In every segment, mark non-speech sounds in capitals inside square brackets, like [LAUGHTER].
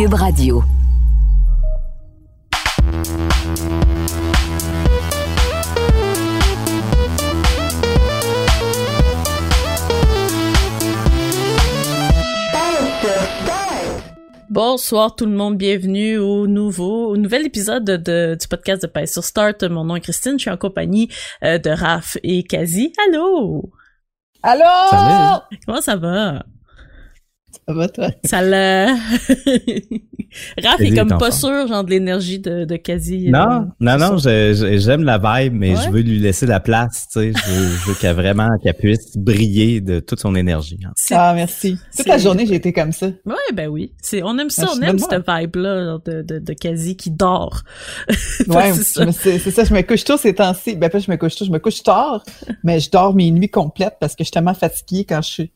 Cube Radio. Bonsoir tout le monde, bienvenue au nouveau, au nouvel épisode de, du podcast de Paix sur Start. Mon nom est Christine, je suis en compagnie euh, de Raph et Kazi. Allô! Allô! Salut! Comment ça va? Ça va, toi? Ça l'a... [LAUGHS] Raph est comme pas sûr, genre, de l'énergie de, de quasi. Euh, non, non, non, j'aime la vibe, mais je veux lui laisser la place, tu sais. Je veux, qu'elle vraiment, qu'elle puisse briller de toute son énergie. Hein. Ah, merci. Toute la journée, j'ai été comme ça. Ouais, ben oui. C'est, on aime ça, ah, on aime cette vibe-là de, de, de quasi qui dort. [LAUGHS] ouais, c'est ça. c'est ça. Je me couche tôt ces temps-ci. Ben, pas je me couche tôt, je me couche tard, mais je dors mes nuits complètes parce que je suis tellement fatiguée quand je suis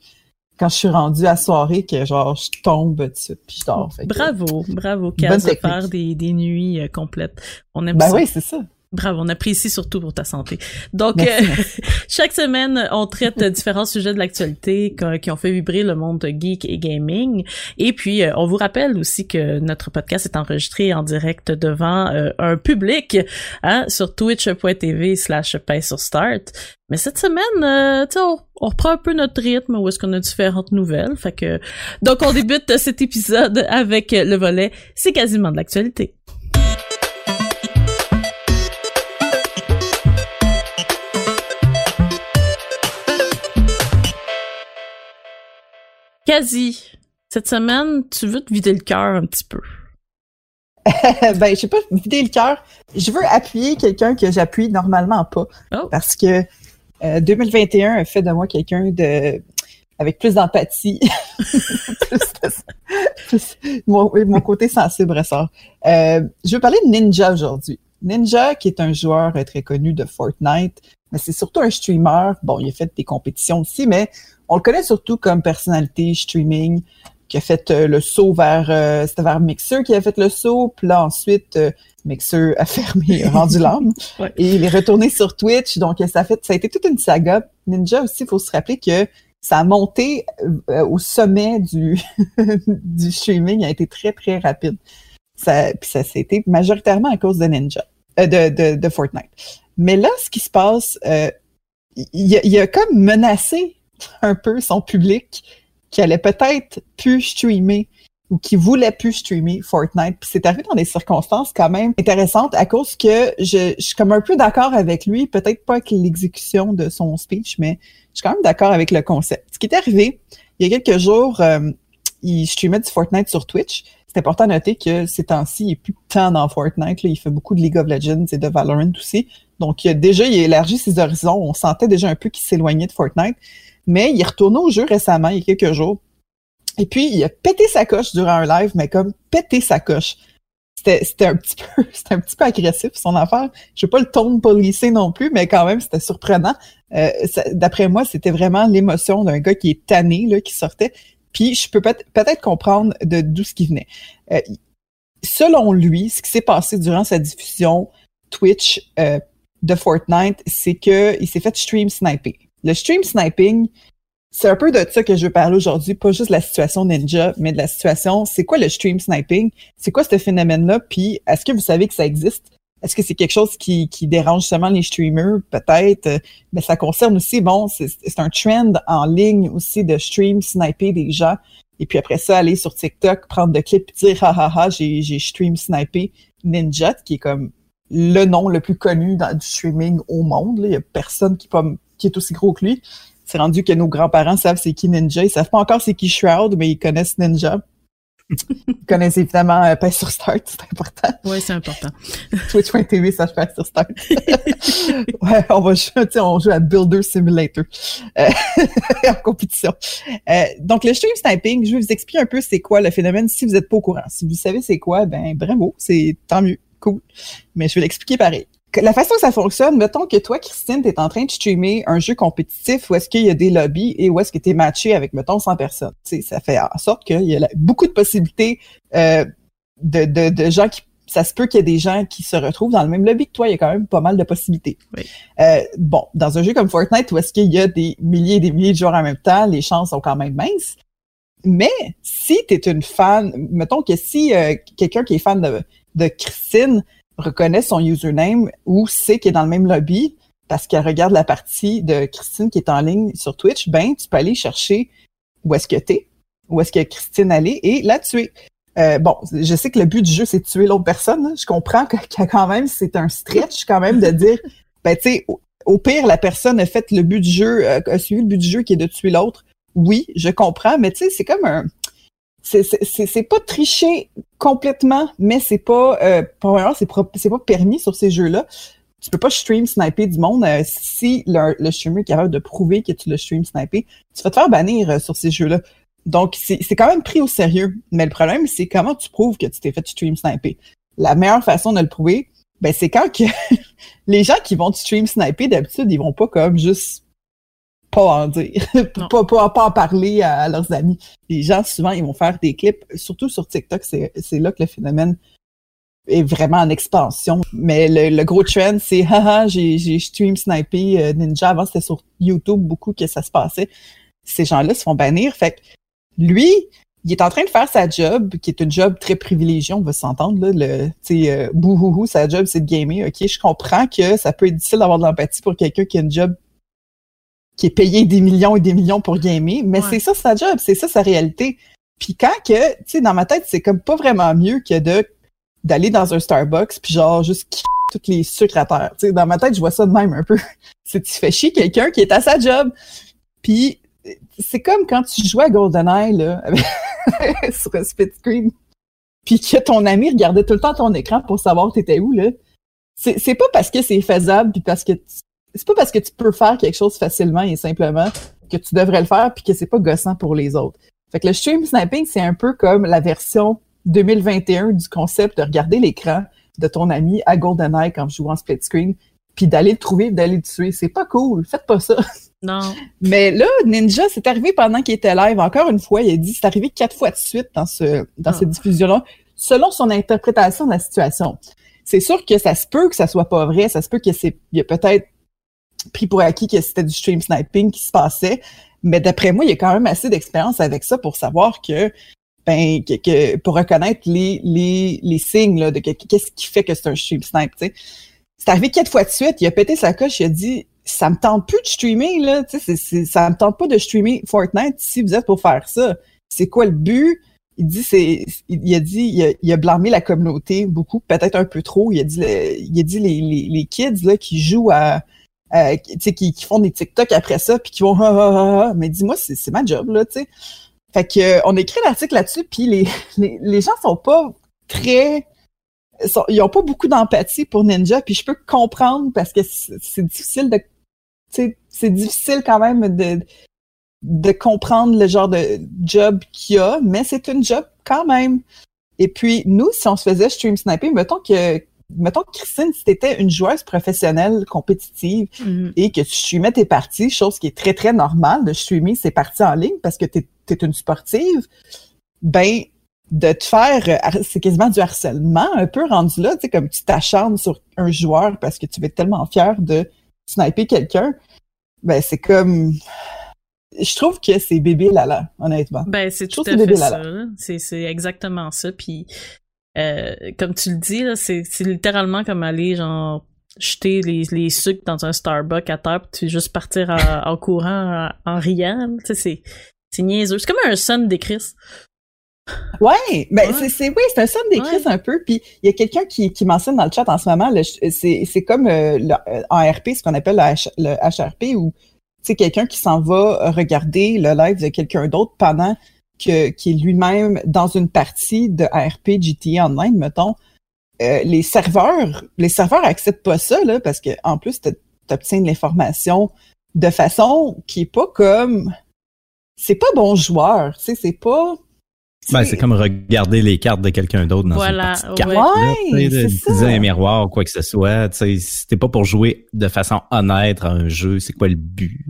quand je suis rendue à soirée que genre je tombe dessus puis je dors. bravo, bravo Kaz de faire des, des nuits euh, complètes. On aime ben oui, c'est ça. Bravo, on apprécie surtout pour ta santé. Donc, euh, [LAUGHS] chaque semaine, on traite différents sujets de l'actualité qui ont fait vibrer le monde geek et gaming. Et puis, euh, on vous rappelle aussi que notre podcast est enregistré en direct devant euh, un public hein, sur twitch.tv slash sur start. Mais cette semaine, tu on, on, reprend un peu notre rythme où est-ce qu'on a différentes nouvelles. Fait que, donc, on débute cet épisode avec le volet « C'est quasiment de l'actualité ». Quasi. Cette semaine, tu veux te vider le cœur un petit peu. [LAUGHS] ben, je sais pas, vider le cœur. Je veux appuyer quelqu'un que j'appuie normalement pas. Oh. Parce que 2021 euh, a fait de moi quelqu'un de avec plus d'empathie. [LAUGHS] mon, mon, côté sensible ressort. Euh, je veux parler de Ninja aujourd'hui. Ninja, qui est un joueur très connu de Fortnite, mais c'est surtout un streamer. Bon, il a fait des compétitions aussi, mais on le connaît surtout comme personnalité streaming qui a fait euh, le saut vers euh, c'était vers Mixer qui a fait le saut, puis là ensuite euh, Mixer a [LAUGHS] fermé, a rendu l'âme [LAUGHS] et il est retourné sur Twitch. Donc ça a fait ça a été toute une saga. Ninja aussi, il faut se rappeler que ça a monté au sommet du [LAUGHS] du streaming, a été très très rapide. Ça puis ça été majoritairement à cause de Ninja de, de, de Fortnite. Mais là ce qui se passe il, il a comme menacé [LAUGHS] un peu son public qui allait peut-être plus streamer ou qui voulait plus streamer Fortnite. Puis c'est arrivé dans des circonstances quand même intéressantes à cause que je, suis comme un peu d'accord avec lui, peut-être pas avec l'exécution de son speech, mais je suis quand même d'accord avec le concept. Ce qui est arrivé, il y a quelques jours, euh, il streamait du Fortnite sur Twitch. C'est important de noter que ces temps-ci, il est plus tant dans Fortnite. il fait beaucoup de League of Legends et de Valorant aussi. Donc, il a déjà, il a élargi ses horizons. On sentait déjà un peu qu'il s'éloignait de Fortnite. Mais il est retourné au jeu récemment, il y a quelques jours. Et puis, il a pété sa coche durant un live, mais comme pété sa coche. C'était un petit [LAUGHS] peu c'était un petit peu agressif son affaire. Je pas le ton policé non plus, mais quand même c'était surprenant. Euh, D'après moi, c'était vraiment l'émotion d'un gars qui est tanné là, qui sortait. Puis je peux peut-être comprendre de d'où ce qui venait. Euh, selon lui, ce qui s'est passé durant sa diffusion Twitch euh, de Fortnite, c'est que il s'est fait stream sniper. Le stream sniping, c'est un peu de ça que je veux parler aujourd'hui, pas juste de la situation ninja, mais de la situation, c'est quoi le stream sniping? C'est quoi ce phénomène-là? Puis, est-ce que vous savez que ça existe? Est-ce que c'est quelque chose qui, qui dérange seulement les streamers? Peut-être. Mais ça concerne aussi, bon, c'est un trend en ligne aussi de stream sniper des gens. Et puis après ça, aller sur TikTok, prendre de clips dire, ha ha ha, j'ai stream snipé Ninja, qui est comme le nom le plus connu dans, du streaming au monde. Il y a personne qui, peut, qui est aussi gros que lui. C'est rendu que nos grands-parents savent c'est qui Ninja. Ils savent pas encore c'est qui Shroud, mais ils connaissent Ninja. [LAUGHS] Vous connaissez évidemment euh, sur Start, c'est important. Oui, c'est important. Twitch.tv, ça je sur Start. ouais, on va jouer, on joue à Builder Simulator euh, [LAUGHS] en compétition. Euh, donc, le stream sniping, je vais vous expliquer un peu c'est quoi le phénomène si vous n'êtes pas au courant. Si vous savez c'est quoi, ben bravo, c'est tant mieux, cool. Mais je vais l'expliquer pareil la façon que ça fonctionne, mettons que toi, Christine, tu es en train de streamer un jeu compétitif où est-ce qu'il y a des lobbies et où est-ce que tu es matché avec, mettons, 100 personnes. sais, ça fait en sorte qu'il y a beaucoup de possibilités euh, de, de, de, gens qui... Ça se peut qu'il y ait des gens qui se retrouvent dans le même lobby que toi. Il y a quand même pas mal de possibilités. Euh, bon, dans un jeu comme Fortnite où est-ce qu'il y a des milliers et des milliers de joueurs en même temps, les chances sont quand même minces. Mais si tu es une fan, mettons que si euh, quelqu'un qui est fan de, de Christine reconnaît son username ou sait qu'il est dans le même lobby parce qu'elle regarde la partie de Christine qui est en ligne sur Twitch, ben tu peux aller chercher où est-ce que t'es, où est-ce que Christine allait et la tuer. Euh, bon, je sais que le but du jeu c'est de tuer l'autre personne. Je comprends que, quand même c'est un stretch quand même de dire, [LAUGHS] ben tu sais, au, pire la personne a fait le but du jeu, euh, a suivi le but du jeu qui est de tuer l'autre. Oui, je comprends, mais tu sais, c'est comme un, c'est pas tricher complètement, mais c'est pas, euh, c'est pas permis sur ces jeux-là. Tu peux pas stream sniper du monde euh, si le, le, streamer est capable de prouver que tu le stream sniper. Tu vas te faire bannir euh, sur ces jeux-là. Donc, c'est quand même pris au sérieux. Mais le problème, c'est comment tu prouves que tu t'es fait stream sniper. La meilleure façon de le prouver, ben, c'est quand que [LAUGHS] les gens qui vont stream sniper, d'habitude, ils vont pas comme juste pas en dire, [LAUGHS] pas, pas, pas, en parler à, leurs amis. Les gens, souvent, ils vont faire des clips, surtout sur TikTok, c'est là que le phénomène est vraiment en expansion. Mais le, gros trend, c'est [LAUGHS] haha, j'ai stream snipé euh, Ninja. Avant, c'était sur YouTube beaucoup que ça se passait. Ces gens-là se font bannir. Fait que lui, il est en train de faire sa job, qui est une job très privilégiée, on va s'entendre. Là, le, euh, bouhouhou, sa job, c'est de gamer. Ok, je comprends que ça peut être difficile d'avoir de l'empathie pour quelqu'un qui a une job qui est payé des millions et des millions pour gamer, mais c'est ça sa job, c'est ça sa réalité. Puis quand que, tu sais, dans ma tête, c'est comme pas vraiment mieux que de d'aller dans un Starbucks puis genre juste [LAUGHS] toutes les sucres à terre. Tu sais, dans ma tête, je vois ça de même un peu. [LAUGHS] c'est tu fais chier quelqu'un qui est à sa job. Puis c'est comme quand tu jouais à GoldenEye là [LAUGHS] sur un split screen, puis que ton ami regardait tout le temps ton écran pour savoir t'étais où là. C'est c'est pas parce que c'est faisable puis parce que c'est pas parce que tu peux faire quelque chose facilement et simplement que tu devrais le faire puis que c'est pas gossant pour les autres. Fait que le stream sniping, c'est un peu comme la version 2021 du concept de regarder l'écran de ton ami à GoldenEye quand je joue en split screen puis d'aller le trouver, d'aller le tuer. C'est pas cool. Faites pas ça. Non. [LAUGHS] Mais là, Ninja, c'est arrivé pendant qu'il était live. Encore une fois, il a dit c'est arrivé quatre fois de suite dans ce dans cette ah. diffusion-là, selon son interprétation de la situation. C'est sûr que ça se peut que ça soit pas vrai. Ça se peut que c'est, il y a peut-être pris pour acquis que c'était du stream sniping qui se passait. Mais d'après moi, il y a quand même assez d'expérience avec ça pour savoir que, ben, que, pour reconnaître les, les, les signes là, de qu'est-ce qui fait que c'est un stream snipe. C'est arrivé quatre fois de suite, il a pété sa coche, il a dit ça me tente plus de streamer, là, tu sais, ça me tente pas de streamer Fortnite si vous êtes pour faire ça. C'est quoi le but? Il dit c'est il a dit il a, blâmé la communauté beaucoup, peut-être un peu trop. Il a dit il a dit les, les, les kids là qui jouent à euh, qui, qui, font des TikTok après ça, puis qui vont ah, ah, ah, mais dis-moi, c'est ma job, là, tu sais. Fait que euh, on écrit l'article là-dessus, puis les, [LAUGHS] les, gens sont pas très. ils ont pas beaucoup d'empathie pour Ninja, puis je peux comprendre parce que c'est difficile de. C'est difficile quand même de, de comprendre le genre de job qu'il y a, mais c'est une job quand même. Et puis, nous, si on se faisait stream sniper, mettons que mettons Christine, si t'étais une joueuse professionnelle compétitive mm-hmm. et que tu streamais tes parties, chose qui est très, très normale de streamer ses parties en ligne parce que t'es es une sportive, ben, de te faire, c'est quasiment du harcèlement un peu rendu là, tu sais, comme tu t'acharnes sur un joueur parce que tu es tellement fier de sniper quelqu'un, ben, c'est comme, je trouve que c'est bébé là honnêtement. Ben, c'est tout à fait ça. C'est exactement ça. Puis euh, comme tu le dis, c'est, c'est littéralement comme aller genre jeter les, les sucres dans un Starbucks à terre puis juste partir en, [LAUGHS] courant en, riant. Tu sais, c'est, c'est niaiseux. C'est comme un son des Chris. Ouais, ben c'est, c'est oui, c'est un son des Chris un peu. Puis il y a quelqu'un qui, qui mentionne dans le chat en ce moment, c'est, c'est comme euh, le, euh, en RP, ce qu'on appelle le, le HRP, où c'est quelqu'un qui s'en va regarder le live de quelqu'un d'autre pendant que, qui est lui-même dans une partie de ARP GTA Online, mettons, euh, les serveurs, les serveurs acceptent pas ça, là, parce que en plus, tu obtiens de l'information de façon qui est pas comme c'est pas bon joueur, tu sais, c'est pas ben, c'est comme regarder les cartes de quelqu'un d'autre dans voilà, une partie ouais. ouais, utiliser un miroir ou quoi que ce soit. C'était pas pour jouer de façon honnête à un jeu. C'est quoi le but?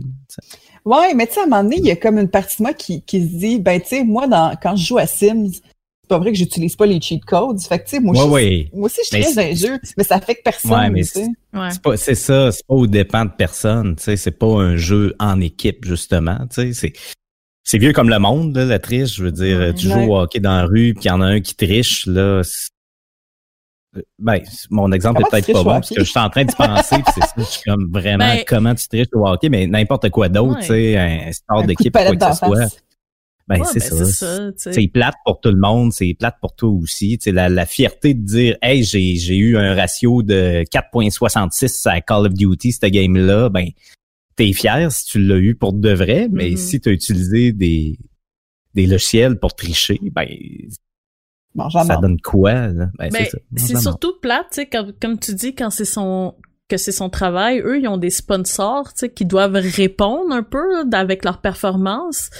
Ouais, mais tu sais, à un moment donné, il y a comme une partie de moi qui, qui se dit, ben tu sais, moi, dans, quand je joue à Sims, c'est pas vrai que j'utilise pas les cheat codes. Fait que tu sais, moi, ouais, moi aussi, je suis un jeu, mais ça affecte personne. Ouais, c'est ça, c'est pas au dépend de personne. Tu sais, c'est pas un jeu en équipe justement. Tu sais, c'est c'est vieux comme le monde, là, la triche. Je veux dire, tu joues au hockey dans la rue, puis il y en a un qui triche, là. Ben, mon exemple est peut-être pas bon, parce que je suis en train de penser, c'est ça, je suis comme vraiment, ben comment tu triches au hockey, mais n'importe quoi d'autre, tu sais, un sport d'équipe, quoi que ce soit. Ben, c'est ben, ça. C'est plate pour tout le monde, c'est plate pour toi aussi. Tu la, la fierté de dire, hey, j'ai, j'ai eu un ratio de 4.66 à Call of Duty, cette game-là, ben, t'es fier si tu l'as eu pour de vrai, mais mm-hmm. si tu as utilisé des, des logiciels pour tricher, ben ça donne quoi là? Ben, ben c'est surtout plate, tu sais, comme, comme tu dis, quand c'est son que c'est son travail, eux, ils ont des sponsors, tu sais, qui doivent répondre un peu avec leur performance.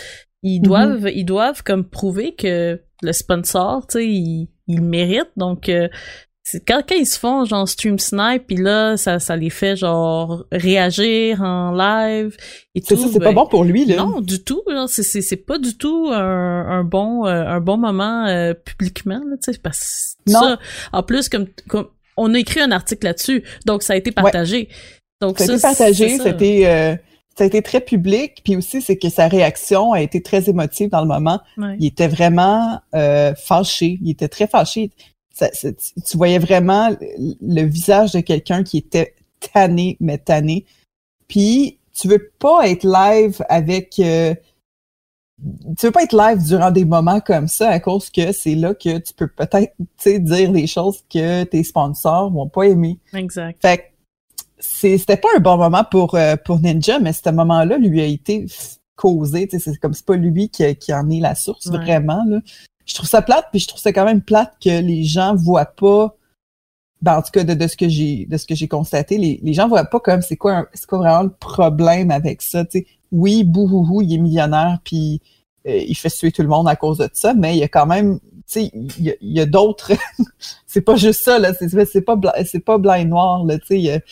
Ils mm-hmm. doivent, ils doivent comme prouver que le sponsor, tu sais, il, il mérite. Donc, euh, quand, quand ils se font genre stream snipe puis là ça ça les fait genre réagir en live et tout c'est pas ben, bon pour lui là. non du tout c'est c'est c'est pas du tout un, un bon euh, un bon moment euh, publiquement là tu sais parce que ça. En plus comme, comme on a écrit un article là-dessus donc ça a été partagé. Donc ça, a été partagé c'était euh, ça a été très public, puis aussi c'est que sa réaction a été très émotive dans le moment. Il était vraiment fâché, il était très fâché tu voyais vraiment le visage de quelqu'un qui était tanné, mais tanné. Puis tu veux pas être live avec euh, tu veux pas être live durant des moments comme ça à cause que c'est là que tu peux peut-être dire des choses que tes sponsors vont pas aimer. Exact. Fait que c'était pas un bon moment pour euh, pour Ninja, mais ce moment-là lui a été causé. C'est comme c'est pas lui qui, qui en est la source vraiment. Là je trouve ça plate, puis je trouve ça quand même plate que les gens voient pas. Ben, en tout cas, de, ce que j'ai de ce que j'ai constaté, les, les gens voient pas comme c'est quoi c'est quoi vraiment le problème avec ça. sais Oui, bouhouhou, il est millionnaire, puis euh, il fait suer tout le monde à cause de ça, mais il y a quand même, tu sais, il y a, d'autres. [LAUGHS] c'est pas juste ça là, c'est c'est pas c'est pas blanc et noir là, tu sais.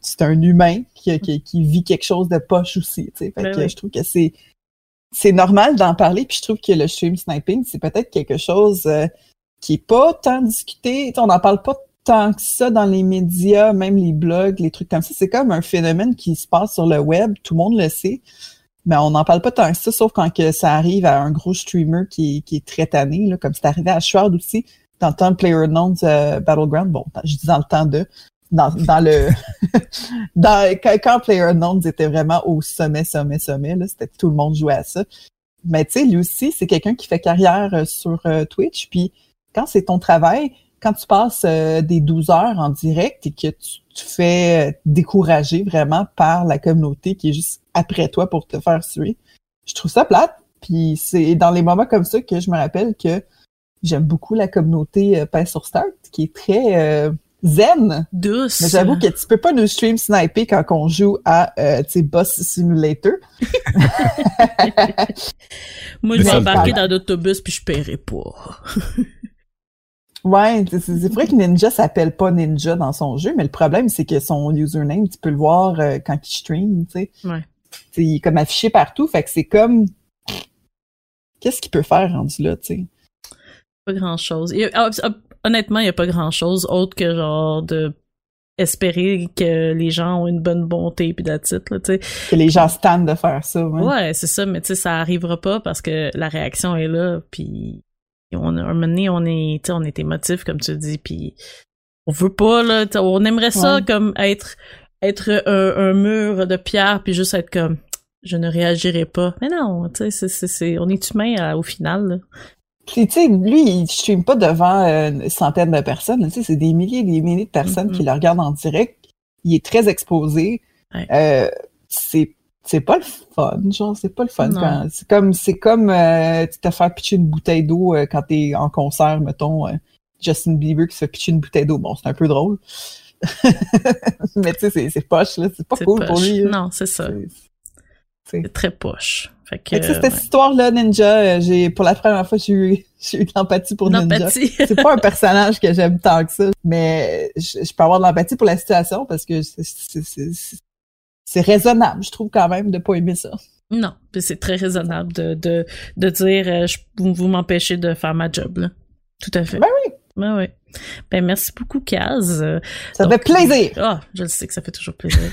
C'est un humain qui, qui, qui, vit quelque chose de poche aussi. Fait ben que je trouve que c'est c'est normal d'en parler, puis je trouve que le stream sniping, c'est peut-être quelque chose euh, qui est pas tant discuté. on n'en parle pas tant que ça dans les médias, même les blogs, les trucs comme ça. C'est comme un phénomène qui se passe sur le web, tout le monde le sait, mais on n'en parle pas tant que ça, sauf quand que ça arrive à un gros streamer qui, qui est très tanné, là, comme c'est arrivé à Shroud aussi, dans le temps de PlayerUnknown's euh, Battleground. Bon, je dis dans le temps de dans, dans le [LAUGHS] dans quand, PlayerUnknown's était vraiment au sommet, sommet, sommet, là, c'était tout le monde jouait à ça. Mais tu sais, lui aussi, c'est quelqu'un qui fait carrière euh, sur euh, Twitch. Puis quand c'est ton travail, quand tu passes euh, des 12 heures en direct et que tu te fais décourager vraiment par la communauté qui est juste après toi pour te faire suer, je trouve ça plate. Puis c'est dans les moments comme ça que je me rappelle que j'aime beaucoup la communauté euh, sur Start, qui est très zen. Douce. Mais j'avoue que tu peux pas nous stream sniper quand on joue à, euh, tu sais, Boss Simulator. [LAUGHS] Moi, je vais embarquer dans l'autobus puis je paierai pas. [LAUGHS] ouais, c'est vrai que Ninja s'appelle pas Ninja dans son jeu, mais le problème, c'est que son username, tu peux le voir euh, quand il stream, tu sais. Ouais. il est comme affiché partout, fait que c'est comme... Qu'est-ce qu'il peut faire rendu là, tu sais? Pas grand-chose. Honnêtement, il n'y a pas grand-chose autre que genre de espérer que les gens ont une bonne bonté puis la titre là, tu sais. Que les gens se de faire ça, ouais. Ouais, c'est ça, mais tu sais, ça arrivera pas parce que la réaction est là, puis on a un moment donné, on est, tu sais, on est émotif comme tu dis, puis on veut pas là, on aimerait ça comme être être un, mur de pierre puis juste être comme je ne réagirai pas. Mais non, tu sais, c'est, c'est, on est humain au final. Là. Puis, tu sais, lui, il stream pas devant euh, une centaine de personnes. Tu sais, c'est des milliers et des milliers de personnes qui mm-hmm. le regardent en direct. Il est très exposé. Euh, c'est c'est pas le fun, genre, c'est pas le fun. C'est comme, c'est comme euh, tu te faire pitcher une bouteille d'eau euh, quand t'es en concert, mettons, euh, Justin Bieber qui se fait pitcher une bouteille d'eau. Bon, c'est un peu drôle. [LAUGHS] Mais tu sais, c'est poche, là. C'est pas cool pour lui. Non, c'est ça. C'est très poche. Fait que, cette histoire-là, Ninja, j'ai pour la première fois, j'ai eu, [LAUGHS] eu de l'empathie pour Ninja. [LAUGHS] c'est pas un personnage que j'aime tant que ça, mais je, je peux avoir de l'empathie pour la situation parce que c'est c'est raisonnable, je trouve quand même de pas aimer ça. Non, c'est très raisonnable de, de, de dire euh, je, vous m'empêchez de faire ma job là. Tout à fait. Ben oui. Ben oui. Ben merci beaucoup Kaz. Ça fait plaisir. Ah, je le sais que ça fait toujours plaisir.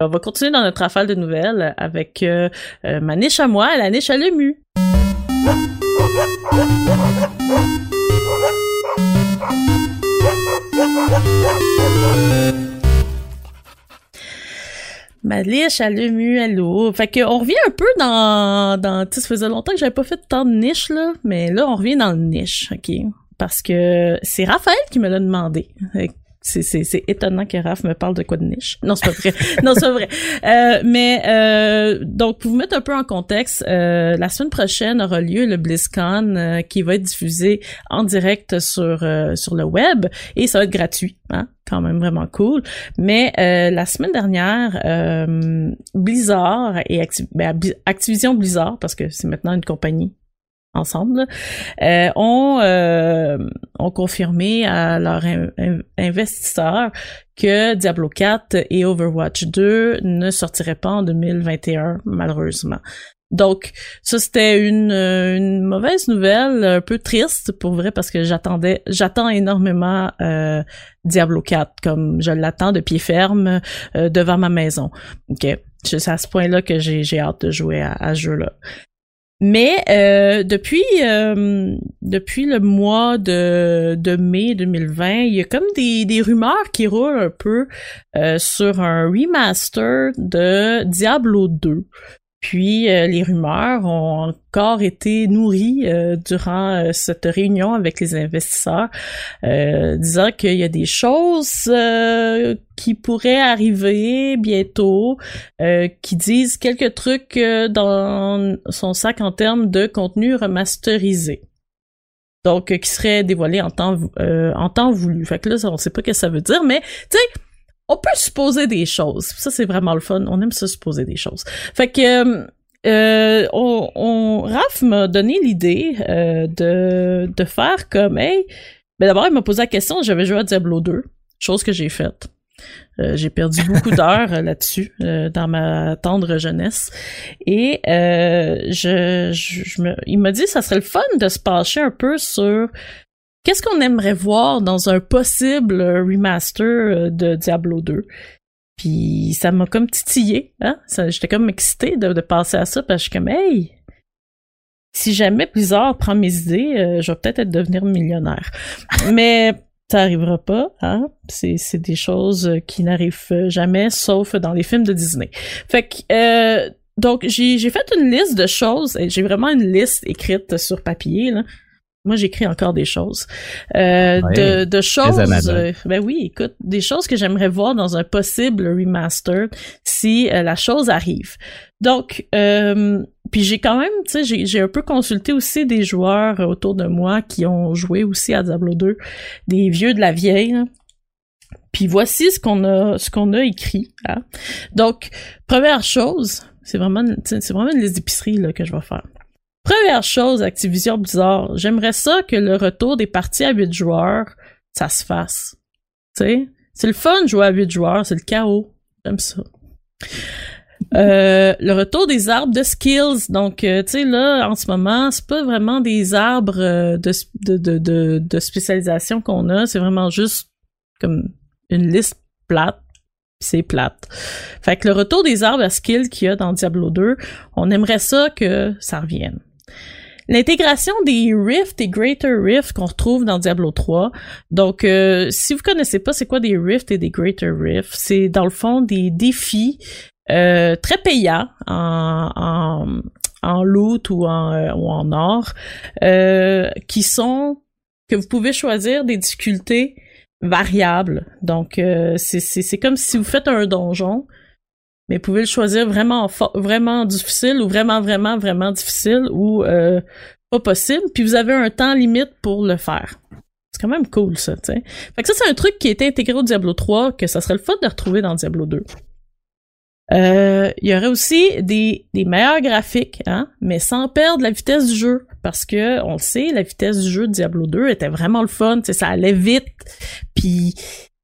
On va continuer dans notre rafale de nouvelles avec euh, euh, ma niche à moi, la niche à l'EMU. Maliche, à l'EMU, allô? Fait que on revient un peu dans, dans, tu ça faisait longtemps que j'avais pas fait tant de niche, là, mais là, on revient dans le niche, ok? Parce que c'est Raphaël qui me l'a demandé c'est étonnant que Raph me parle de quoi de niche. Non, c'est pas vrai. [LAUGHS] non, c'est vrai. Euh, mais euh, donc pour vous mettre un peu en contexte, euh, la semaine prochaine aura lieu le BlizzCon euh, qui va être diffusé en direct sur euh, sur le web et ça va être gratuit. Hein? quand même vraiment cool. Mais euh, la semaine dernière, Blizzard et ben, Activision Blizzard, parce que c'est maintenant une compagnie ensemble, euh, ont, euh, ont confirmé à leurs investisseurs que Diablo 4 et Overwatch 2 ne sortiraient pas en 2021, malheureusement. Donc, ça c'était une, mauvaise nouvelle, un peu triste pour vrai parce que j'attendais, j'attends énormément euh, Diablo 4 comme je l'attends de pied ferme devant ma maison. C'est à ce point-là que j'ai, hâte de jouer à ce jeu-là. Mais euh, depuis euh, depuis le mois de, de mai 2020, il y a comme des, des rumeurs qui roulent un peu euh, sur un remaster de Diablo 2. Puis euh, les rumeurs ont encore été nourries euh, durant euh, cette réunion avec les investisseurs, disant qu'il y a des choses qui pourraient arriver bientôt, qui disent quelques trucs dans son sac en termes de contenu remasterisé. Donc, qui serait dévoilé en temps, en temps voulu. Fait que là, on sait pas ce que ça veut dire, mais tu sais, on peut supposer des choses. Ça, c'est vraiment le fun. On aime ça supposer des choses. Fait que euh, on, on, Raph m'a donné l'idée euh, de, de faire comme hey. Ben d'abord, il m'a posé la question, j'avais joué à Diablo 2, chose que j'ai faite. Euh, j'ai perdu beaucoup [LAUGHS] d'heures là-dessus dans ma tendre jeunesse et je, je, me, il m'a dit ça serait le fun de se pencher un peu sur Qu'est-ce qu'on aimerait voir dans un possible remaster euh, de Diablo 2? Puis ça m'a comme titillé, hein? J'étais comme excité de, passer à ça parce que je suis comme Hey! Si jamais Blizzard prend mes idées, euh, je vais peut-être être devenir millionnaire. [LAUGHS] Mais ça arrivera pas, hein? C'est, des choses qui n'arrivent jamais, sauf dans les films de Disney. Fait que euh, donc j'ai fait une liste de choses, j'ai vraiment une liste écrite sur papier, là moi, j'écris encore des choses. Euh, de, de choses. Euh, ben oui, écoute, des choses que j'aimerais voir dans un possible remaster si euh, la chose arrive. Donc, puis j'ai quand même, tu sais, j'ai un peu consulté aussi des joueurs autour de moi qui ont joué aussi à Diablo 2, des vieux de la vieille. Puis voici ce qu'on a, ce qu'on a écrit. Hein. Donc, première chose, c'est vraiment, c'est vraiment une liste d'épicerie que je vais faire. Première chose, Activision Blizzard, j'aimerais ça que le retour des parties à 8 joueurs, ça se fasse. C'est le fun de jouer à 8 joueurs, c'est le chaos. J'aime ça. Euh, le retour des arbres de skills. Donc, euh, tu sais, là, en ce moment, c'est pas vraiment des arbres euh, de, de, de, de, spécialisation qu'on a. C'est vraiment juste comme une liste plate. C'est plate. Fait que le retour des arbres à skills qu'il y a dans Diablo 2, on aimerait ça que ça revienne. L'intégration des rifts et greater rifts qu'on retrouve dans Diablo 3. Donc, si vous connaissez pas c'est quoi des rifts et des greater rifts, c'est dans le fond des défis euh, très payant en, en, en loot ou en, euh, ou en or, euh, qui sont que vous pouvez choisir des difficultés variables. Donc c'est comme si vous faites un donjon, mais vous pouvez le choisir vraiment vraiment difficile ou vraiment vraiment vraiment difficile ou pas possible. Puis vous avez un temps limite pour le faire. C'est quand même cool ça, tu sais. Fait que ça c'est un truc qui est intégré au Diablo 3 que ça serait le fun de retrouver dans Diablo 2. Euh, il y aurait aussi des, des meilleurs graphiques, hein, mais sans perdre la vitesse du jeu. Parce que, on le sait, la vitesse du jeu de Diablo 2 était vraiment le fun, ça allait vite, puis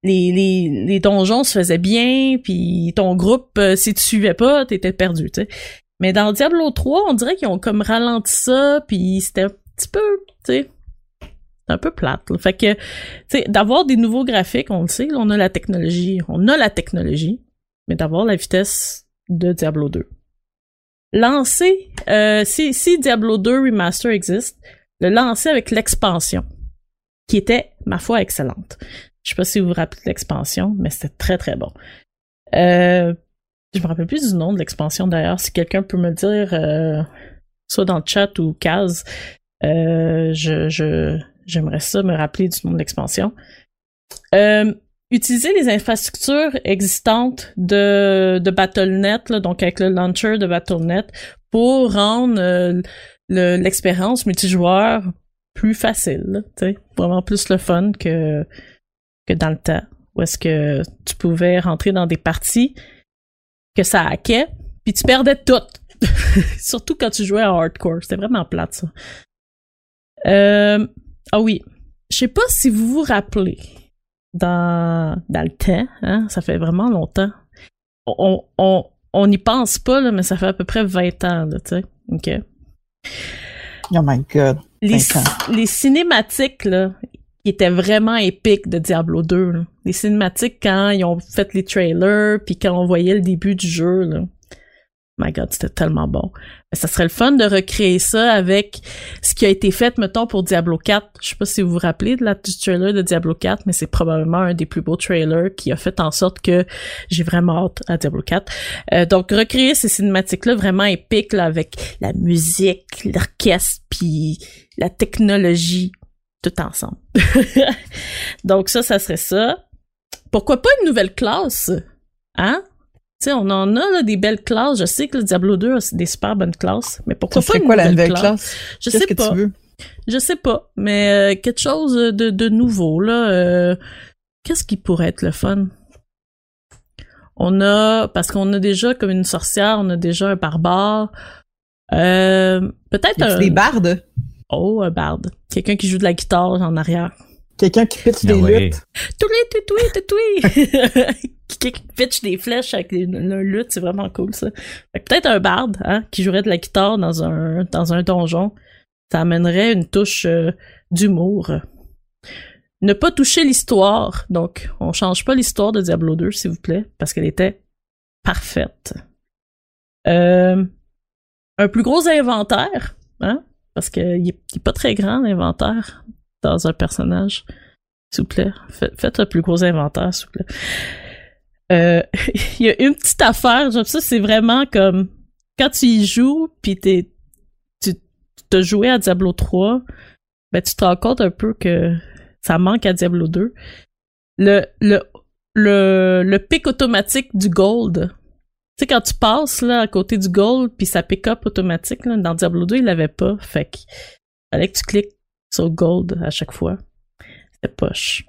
les, les, les donjons se faisaient bien, puis ton groupe, euh, si tu suivais pas, t'étais perdu, tu sais. Mais dans Diablo 3, on dirait qu'ils ont comme ralenti ça, puis c'était un petit peu, tu sais, un peu plate. Fait que, tu sais, d'avoir des nouveaux graphiques, on le sait, on a la technologie, on a la technologie, mais d'avoir la vitesse de Diablo 2. Lancer, euh, si, si Diablo 2 Remaster existe, le lancer avec l'expansion, qui était, ma foi, excellente. Je sais pas si vous vous rappelez de l'expansion, mais c'était très très bon. Euh, je me rappelle plus du nom de l'expansion d'ailleurs. Si quelqu'un peut me dire, euh, soit dans le chat ou case, euh, je, je, j'aimerais ça me rappeler du nom de l'expansion. Euh, utiliser les infrastructures existantes de, de BattleNet, donc avec le launcher de BattleNet, pour rendre euh, l'expérience multijoueur plus facile, tu vraiment plus le fun que, que dans le temps, où est-ce que tu pouvais rentrer dans des parties que ça hackait, puis tu perdais tout. [LAUGHS] Surtout quand tu jouais à hardcore. C'était vraiment plate, ça. Euh, ah oui. Je sais pas si vous vous rappelez, dans, dans le temps, hein, ça fait vraiment longtemps. On, on, on n'y pense pas, là, mais ça fait à peu près 20 ans, tu sais. OK. Oh my God. Les, les cinématiques, là, qui étaient vraiment épiques de Diablo 2. Les cinématiques quand ils ont fait les trailers, puis quand on voyait le début du jeu, là. My God, c'était tellement bon. Mais ça serait le fun de recréer ça avec ce qui a été fait, mettons, pour Diablo 4. Je sais pas si vous vous rappelez de la, du trailer de Diablo 4, mais c'est probablement un des plus beaux trailers qui a fait en sorte que j'ai vraiment hâte à Diablo 4. Euh, donc, recréer ces cinématiques-là vraiment épiques, là, avec la musique, l'orchestre, puis la technologie, tout ensemble. [LAUGHS] donc, ça, ça serait ça. Pourquoi pas une nouvelle classe? Hein? on en a des belles classes. Je sais que le Diablo 2 a des super bonnes classes, mais pourquoi pas une quoi la nouvelle classe? Je sais que pas. Tu veux? Je sais pas, mais euh, quelque chose de, de nouveau là. Euh, qu'est-ce qui pourrait être le fun? On a parce qu'on a déjà comme une sorcière, on a déjà un barbare. Euh, peut-être un. des bardes? Oh, un barde. Quelqu'un qui joue de la guitare en arrière. Quelqu'un qui pitch des luttes. Tout tout tout qui pitch des flèches avec une lutte, c'est vraiment cool ça. Peut-être un barde hein, qui jouerait de la guitare dans un dans un donjon, ça amènerait une touche euh, d'humour. Ne pas toucher l'histoire, donc on change pas l'histoire de Diablo 2 s'il vous plaît, parce qu'elle était parfaite. Euh, un plus gros inventaire, hein, parce qu'il est, pas très grand l'inventaire dans un personnage. S'il vous plaît, faites, faites un plus gros inventaire, s'il vous plaît. Euh, [LAUGHS] il y a une petite affaire, genre ça, c'est vraiment comme quand tu y joues, puis t'es, tu te joué à Diablo 3, ben tu te rends compte un peu que ça manque à Diablo 2. Le, le, le, le pic automatique du gold. Tu sais, quand tu passes là à côté du gold, puis ça pick up automatique, là, dans Diablo 2, il l'avait pas. Fait que fallait que tu cliques sur gold à chaque fois. C'était poche.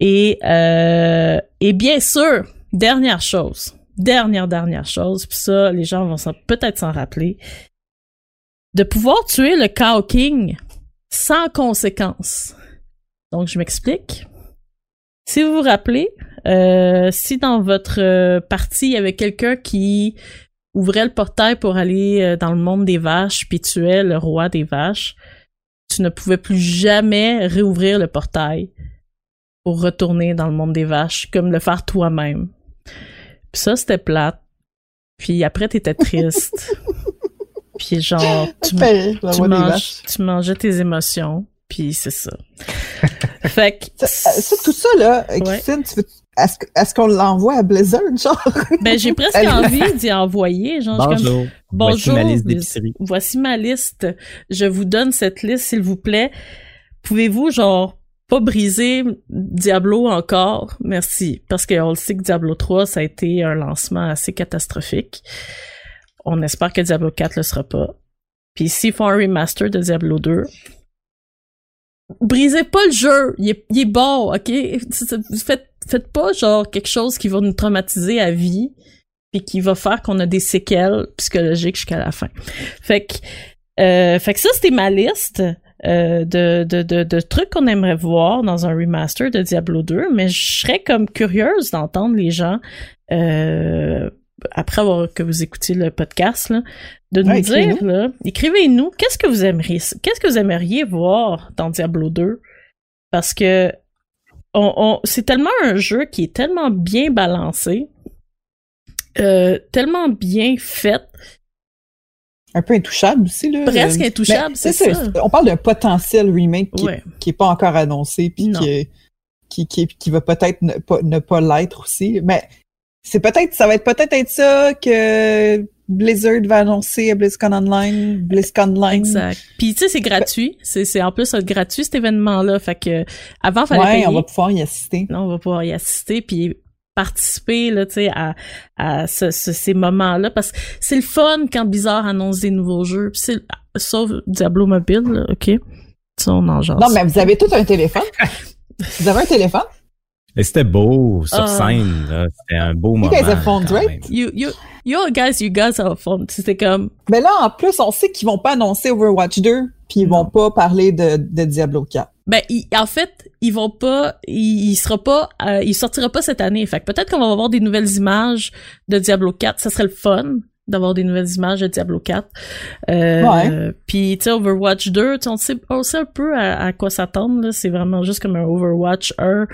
Et, euh, et bien sûr, dernière chose, dernière, dernière chose, puis ça, les gens vont peut-être s'en rappeler, de pouvoir tuer le Cow King sans conséquence. Donc, je m'explique. Si vous vous rappelez, Euh, si dans votre euh, partie, il y avait quelqu'un qui ouvrait le portail pour aller euh, dans le monde des vaches, puis tu es le roi des vaches, tu ne pouvais plus jamais réouvrir le portail pour retourner dans le monde des vaches, comme le faire toi-même. Puis ça, c'était plate. Puis après, t'étais triste. [LAUGHS] puis genre, tu, tu mangeais tes émotions. Puis c'est ça. [LAUGHS] fait que... Euh, tout ça, là, Christine, tu veux, est-ce, est-ce qu'on l'envoie à Blizzard, genre? [LAUGHS] Ben, j'ai presque envie d'y envoyer, genre. Bonjour. Comme, Bonjour. Voici ma liste d'épicerie. Voici ma liste. Je vous donne cette liste, s'il vous plaît. Pouvez-vous, genre, pas briser Diablo encore? Merci. Parce qu'on le sait que Diablo 3, ça a été un lancement assez catastrophique. On espère que Diablo 4 le sera pas. Puis s'ils font un remaster de Diablo 2, brisez pas le jeu, il est, il est bon, ok? Faites, faites pas genre quelque chose qui va nous traumatiser à vie, puis qui va faire qu'on a des séquelles psychologiques jusqu'à la fin. Fait que, euh, fait que ça, c'était ma liste. Euh, de, de, de, de, trucs qu'on aimerait voir dans un remaster de Diablo 2, mais je serais comme curieuse d'entendre les gens euh, après avoir que vous écoutiez le podcast, là, de nous dire, là, écrivez-nous, qu'est-ce que vous aimeriez, qu'est-ce que vous aimeriez voir dans Diablo 2? Parce que on, on c'est tellement un jeu qui est tellement bien balancé, euh, tellement bien fait. Un peu intouchable aussi, là. Presque intouchable, c'est ça. On parle d'un potentiel remake qui, qui est pas encore annoncé, puis qui, qui, qui, va peut-être ne pas, ne pas l'être aussi. Mais c'est peut-être, ça va être peut-être être ça que Blizzard va annoncer à BlizzCon Online, BlizzCon Online. Exact. Puis tu sais, c'est gratuit. C'est, c'est en plus gratuit cet événement-là. Fait que avant, fallait ouais, payer. on va pouvoir y assister. Non, on va pouvoir y assister puis participer là, tu sais, à, à ce, ces moments-là parce que c'est le fun quand Blizzard annonce des nouveaux jeux. Pis c'est, sauf Diablo Mobile, là, ok? Ça, on en Non, mais vous avez tout un téléphone. [LAUGHS] vous avez un téléphone? Et c'était beau sur uh, scène, là. C'était un beau you moment. You guys have fun, right? You, you, yo, guys, you guys have fun. C'était comme. Mais là, en plus, on sait qu'ils vont pas annoncer Overwatch 2, puis ils vont pas parler de, de Diablo 4. Ben, il, en fait, ils vont pas, il, il sera pas, euh, il sortira pas cette année. Fait que peut-être qu'on va avoir des nouvelles images de Diablo 4. Ça serait le fun d'avoir des nouvelles images de Diablo 4. Euh, ouais. Puis, tu sais, Overwatch 2, on sait, on sait un peu à, à quoi s'attendre. C'est vraiment juste comme un Overwatch 1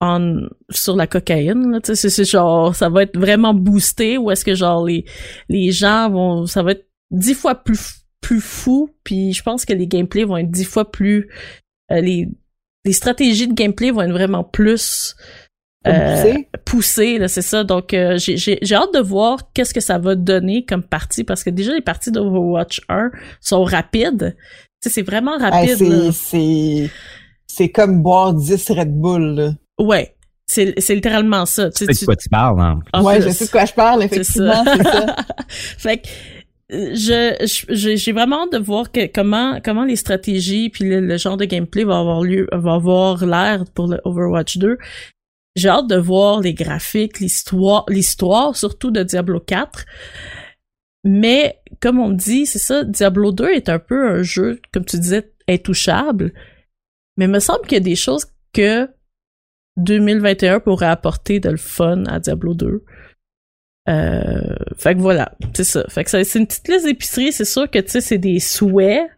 en sur la cocaïne là, c'est c'est genre ça va être vraiment boosté ou est-ce que genre les les gens vont ça va être dix fois plus plus fou puis je pense que les gameplays vont être dix fois plus euh, les les stratégies de gameplay vont être vraiment plus euh, poussées. là c'est ça. Donc euh, j'ai j'ai j'ai hâte de voir qu'est-ce que ça va donner comme partie parce que déjà les parties d'Overwatch 1 sont rapides. Tu sais c'est vraiment rapide hey, c'est c'est comme boire 10 Red Bull là. Ouais. C'est, c'est littéralement ça. Tu sais de quoi tu parles, hein? Ouais, je sais de quoi je parle, effectivement, c'est ça. [LAUGHS] fait que, je, je, j'ai vraiment hâte de voir que, comment, comment les stratégies puis le, genre de gameplay va avoir lieu, va avoir l'air pour le Overwatch 2. J'ai hâte de voir les graphiques, l'histoire, l'histoire surtout de Diablo 4. Mais, comme on dit, c'est ça, Diablo 2 est un peu un jeu, comme tu disais, intouchable. Mais il me semble qu'il y a des choses que 2021 pourrait apporter de le fun à Diablo 2. Euh, fait que voilà, c'est ça. Fait que c'est une petite liste d'épicerie, c'est sûr que tu sais c'est des souhaits.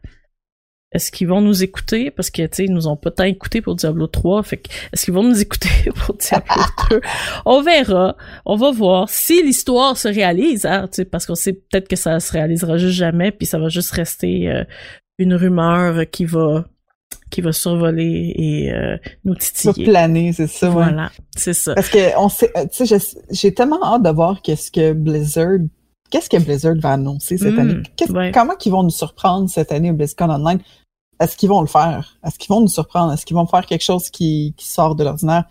Est-ce qu'ils vont nous écouter? Parce que tu sais ils nous ont pas tant écouté pour Diablo 3, fait que est-ce qu'ils vont nous écouter [LAUGHS] pour Diablo [LAUGHS] 2 On verra, on va voir si l'histoire se réalise, hein, parce qu'on sait peut-être que ça se réalisera juste jamais puis ça va juste rester euh, une rumeur qui va qui va survoler et euh, nous titiller. Va planer, c'est ça. Voilà, ouais. c'est ça. Parce que on sait, euh, tu sais, j'ai tellement hâte de voir qu'est-ce que Blizzard, qu'est-ce que Blizzard va annoncer cette Mm, année. ouais. Comment qu'ils vont nous surprendre cette année au BlizzCon Online? Est-ce qu'ils vont le faire? Est-ce qu'ils vont nous surprendre? Est-ce qu'ils vont faire quelque chose qui, qui sort de l'ordinaire?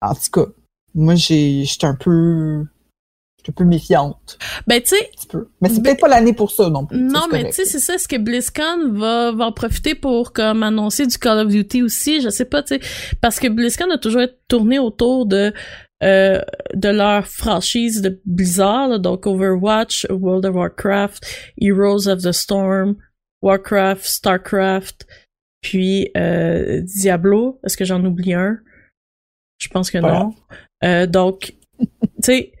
En tout cas, moi j'ai, j'étais un peu un peu méfiante. Ben, tu sais. Mais c'est peut-être pas l'année pour ça non plus. Non, mais tu sais, c'est ça. Est-ce que BlizzCon va, va en profiter pour, comme, annoncer du Call of Duty aussi? Je sais pas, tu sais. Parce que BlizzCon a toujours été tourné autour de, euh, de leur franchise de Blizzard, là, donc Overwatch, World of Warcraft, Heroes of the Storm, Warcraft, Starcraft, puis euh, Diablo. Est-ce que j'en oublie un? Je pense que non. Euh, donc, [LAUGHS] tu sais,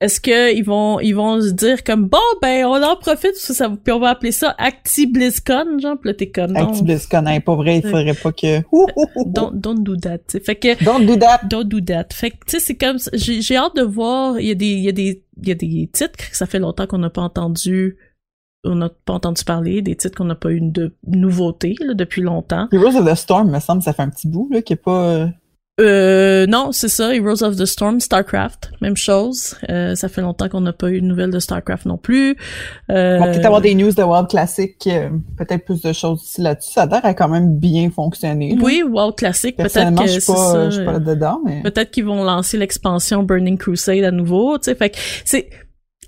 est-ce que ils vont ils vont se dire comme bon ben on en profite ça, puis on va appeler ça ActiBlizzCon genre puis là t'es comme ActiBlizzCon hein, pas vrai il faudrait pas que don't, don't do that t'sais. fait que don't do that don't do that fait que tu sais c'est comme j'ai j'ai hâte de voir il y a des il y a des il y a des titres que ça fait longtemps qu'on n'a pas entendu on n'a pas entendu parler, des titres qu'on n'a pas eu de nouveautés là, depuis longtemps. Heroes of the Storm, me semble, ça fait un petit bout là, qui est pas. Euh, euh, non, c'est ça, Heroes of the Storm, StarCraft, même chose. Euh, ça fait longtemps qu'on n'a pas eu de nouvelles de StarCraft non plus. Euh... On va peut-être avoir des news de World Classic, euh, peut-être plus de choses ici là-dessus. Ça a l'air à quand même bien fonctionner. Oui, World Classic, peut-être que c'est ça. Je suis pas dedans, mais... Peut-être qu'ils vont lancer l'expansion Burning Crusade à nouveau, tu sais. Fait que c'est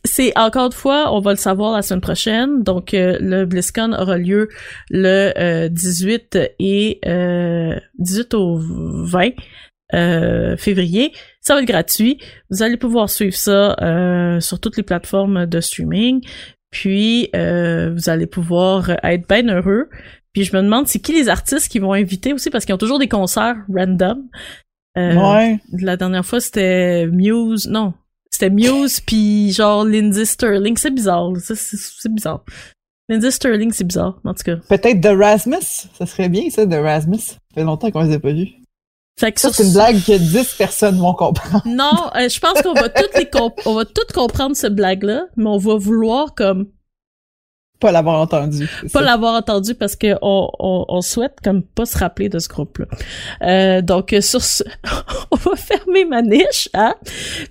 c'est encore une fois, on va le savoir la semaine prochaine. Donc euh, le BlizzCon aura lieu le 18 euh, et euh, 18 au 20 euh, février. Ça va être gratuit. Vous allez pouvoir suivre ça sur toutes les plateformes de streaming. Puis vous allez pouvoir être bien heureux. Puis je me demande c'est qui les artistes qui vont inviter aussi? Parce qu'ils ont toujours des concerts random. ouais. La dernière fois c'était Muse, non, c'était Muse puis genre Lindsay Sterling. C'est bizarre. C'est bizarre. Lindsay Sterling, c'est bizarre, en tout cas. Peut-être The Rasmus. Ça serait bien, ça, The Rasmus. Ça fait longtemps qu'on les a pas vus. Fait que ça, c'est une blague que 10 personnes vont comprendre. Non, euh, je pense qu'on va toutes les on va toutes comprendre cette blague-là, mais on va vouloir comme pas l'avoir entendu. Pas l'avoir entendu parce que on, on, souhaite comme pas se rappeler de ce groupe-là. Euh, donc sur ce, [LAUGHS] on va fermer ma niche, hein,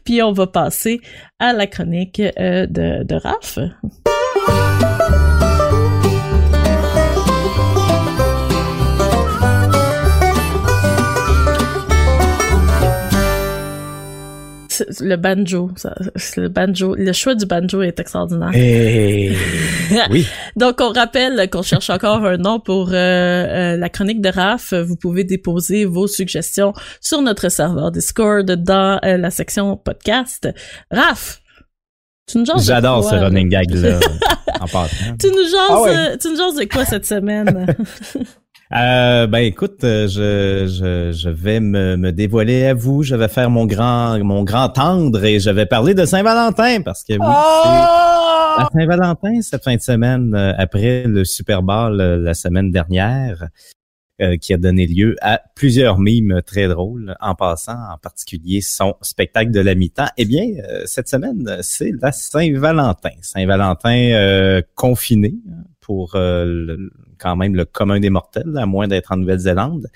puis on va passer à la chronique euh, de, de Raph. Le banjo, le banjo, le choix du banjo est extraordinaire. Eh, [LAUGHS] oui. Donc on rappelle qu'on cherche encore un nom pour euh, euh, la chronique de Raph. Vous pouvez déposer vos suggestions sur notre serveur Discord dans euh, la section podcast. Raph, tu nous J'adore ce running gag là. [LAUGHS] en passant. Tu nous jases, ah tu nous jases de quoi cette semaine? [LAUGHS] Euh, ben écoute, euh, je, je, je vais me, me, dévoiler à vous. Je vais faire mon grand mon grand tendre et je vais parler de Saint-Valentin parce que oui, oh! la Saint-Valentin cette fin de semaine euh, après le Super Bowl euh, la semaine dernière. qui a donné lieu à plusieurs mimes très drôles, en passant en particulier son spectacle de la mi-temps. Eh bien, cette semaine, c'est la Saint-Valentin. Saint-Valentin confiné hein, pour le, quand même le commun des mortels, à moins d'être en Nouvelle-Zélande.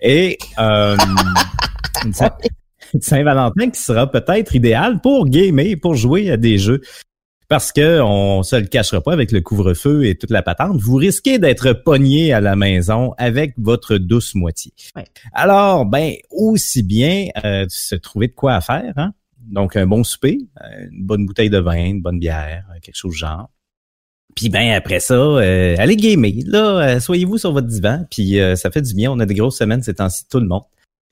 Et euh, [LAUGHS] Saint-Valentin qui sera peut-être idéal pour gamer, pour jouer à des jeux. Parce que on se le cachera pas avec le couvre-feu et toute la patente, vous risquez d'être pogné à la maison avec votre douce moitié. Alors, ben aussi bien euh, se trouver de quoi à faire. Hein? Donc un bon souper, euh, une bonne bouteille de vin, une bonne bière, quelque chose du genre. Puis ben après ça, euh, allez gamer. Là, euh, soyez-vous sur votre divan. Puis euh, ça fait du bien. On a des grosses semaines ces temps-ci, tout le monde.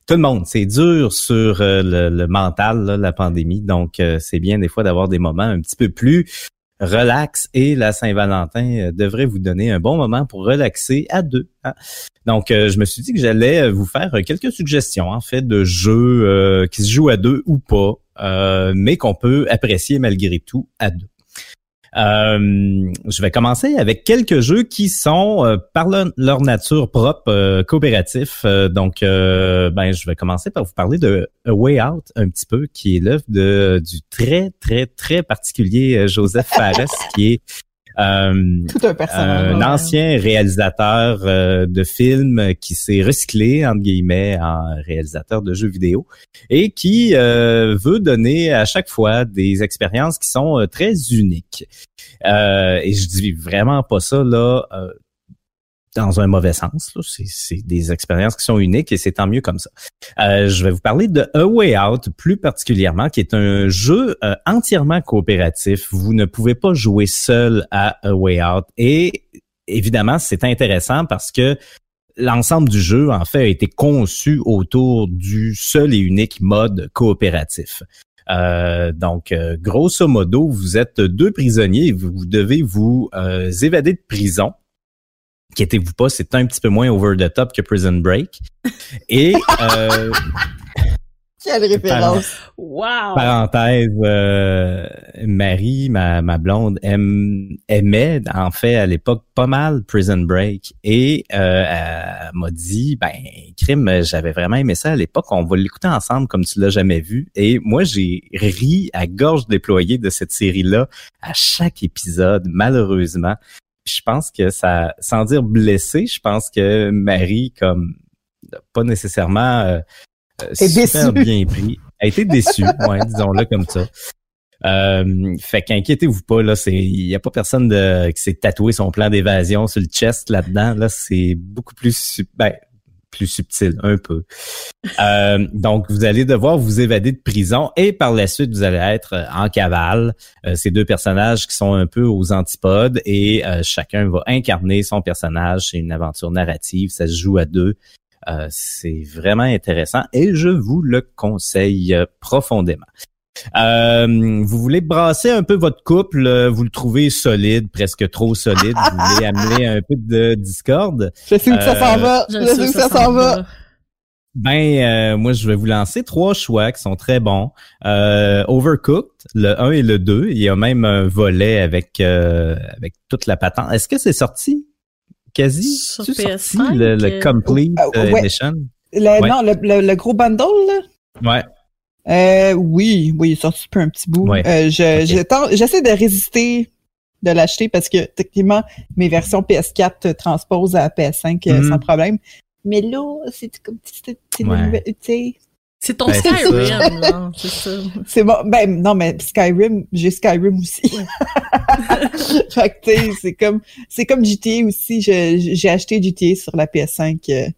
Tout le monde. C'est dur sur le, mental, la pandémie. Donc, c'est bien des fois d'avoir des moments un petit peu plus relax. Et la Saint-Valentin devrait vous donner un bon moment pour relaxer à deux. Hein. Donc, je me suis dit que j'allais vous faire quelques suggestions, en fait, de jeux qui se jouent à deux ou pas, mais qu'on peut apprécier malgré tout à deux. Euh, je vais commencer avec quelques jeux qui sont, euh, par leur, nature propre, euh, coopératifs. donc, ben, je vais commencer par vous parler de A Way Out un petit peu, qui est l'œuvre de du très, très, très particulier Joseph Fares, qui est euh, un, ancien réalisateur euh, de films qui s'est recyclé entre guillemets en réalisateur de jeux vidéo et qui euh, veut donner à chaque fois des expériences qui sont très uniques. et je dis vraiment pas ça là dans un mauvais sens. C'est des expériences qui sont uniques et c'est tant mieux comme ça. Euh, je vais vous parler de A Way Out plus particulièrement, qui est un jeu euh, entièrement coopératif. Vous ne pouvez pas jouer seul à A Way Out. Et évidemment, c'est intéressant parce que l'ensemble du jeu, en fait, a été conçu autour du seul et unique mode coopératif. Euh, donc, grosso modo, vous êtes deux prisonniers et vous devez vous évader de prison inquiétez-vous pas, c'est un petit peu moins over the top que Prison Break. Et [LAUGHS] euh, Quelle référence! Wow! Parenthèse, euh, Marie, ma, ma blonde, aime, aimait en fait à l'époque pas mal Prison Break et euh, elle m'a dit, ben, crime, j'avais vraiment aimé ça à l'époque, on va l'écouter ensemble comme tu l'as jamais vu. Et moi, j'ai ri à gorge déployée de cette série-là à chaque épisode, malheureusement. Je pense que ça, sans dire blessé, je pense que Marie, comme pas nécessairement euh, super bien pris. A été déçu, ouais, disons-le comme ça. Euh, fait qu'inquiétez-vous pas, là, c'est, il y a pas personne de, qui s'est tatoué son plan d'évasion sur le chest là-dedans. Là, c'est beaucoup plus, ben, plus subtil, un peu. Euh, donc, vous allez devoir vous évader de prison et par la suite, vous allez être en cavale. Euh, ces deux personnages qui sont un peu aux antipodes et euh, chacun va incarner son personnage. C'est une aventure narrative, ça se joue à deux. Euh, c'est vraiment intéressant et je vous le conseille profondément. Euh, vous voulez brasser un peu votre couple, vous le trouvez solide, presque trop solide, vous [LAUGHS] voulez amener un peu de discorde. Je sais où ça s'en va, je, sais où ça s'en va. Ben, moi, je vais vous lancer trois choix qui sont très bons. Euh, Overcooked, le 1 et le 2. Il y a même un volet avec avec toute la patente. Est-ce que c'est sorti? quasi? Sur PS5, le, le, Complete ouais. Edition? Le, ouais. Non, le, le, gros bundle, là? Ouais. Euh, oui, oui, il est sorti depuis un petit bout. Ouais. Euh, je, okay. J'essaie de résister de l'acheter parce que techniquement, mes versions PS4 transposent à PS5 mm. sans problème. Mais là, c'est comme c'est ouais. C'est ton ben, Skyrim, c'est ça. [LAUGHS] C'est bon. Ben non, mais Skyrim, j'ai Skyrim aussi. [LAUGHS] fait que tu c'est comme c'est comme GTA aussi. J'ai acheté GTA sur la PS5 euh,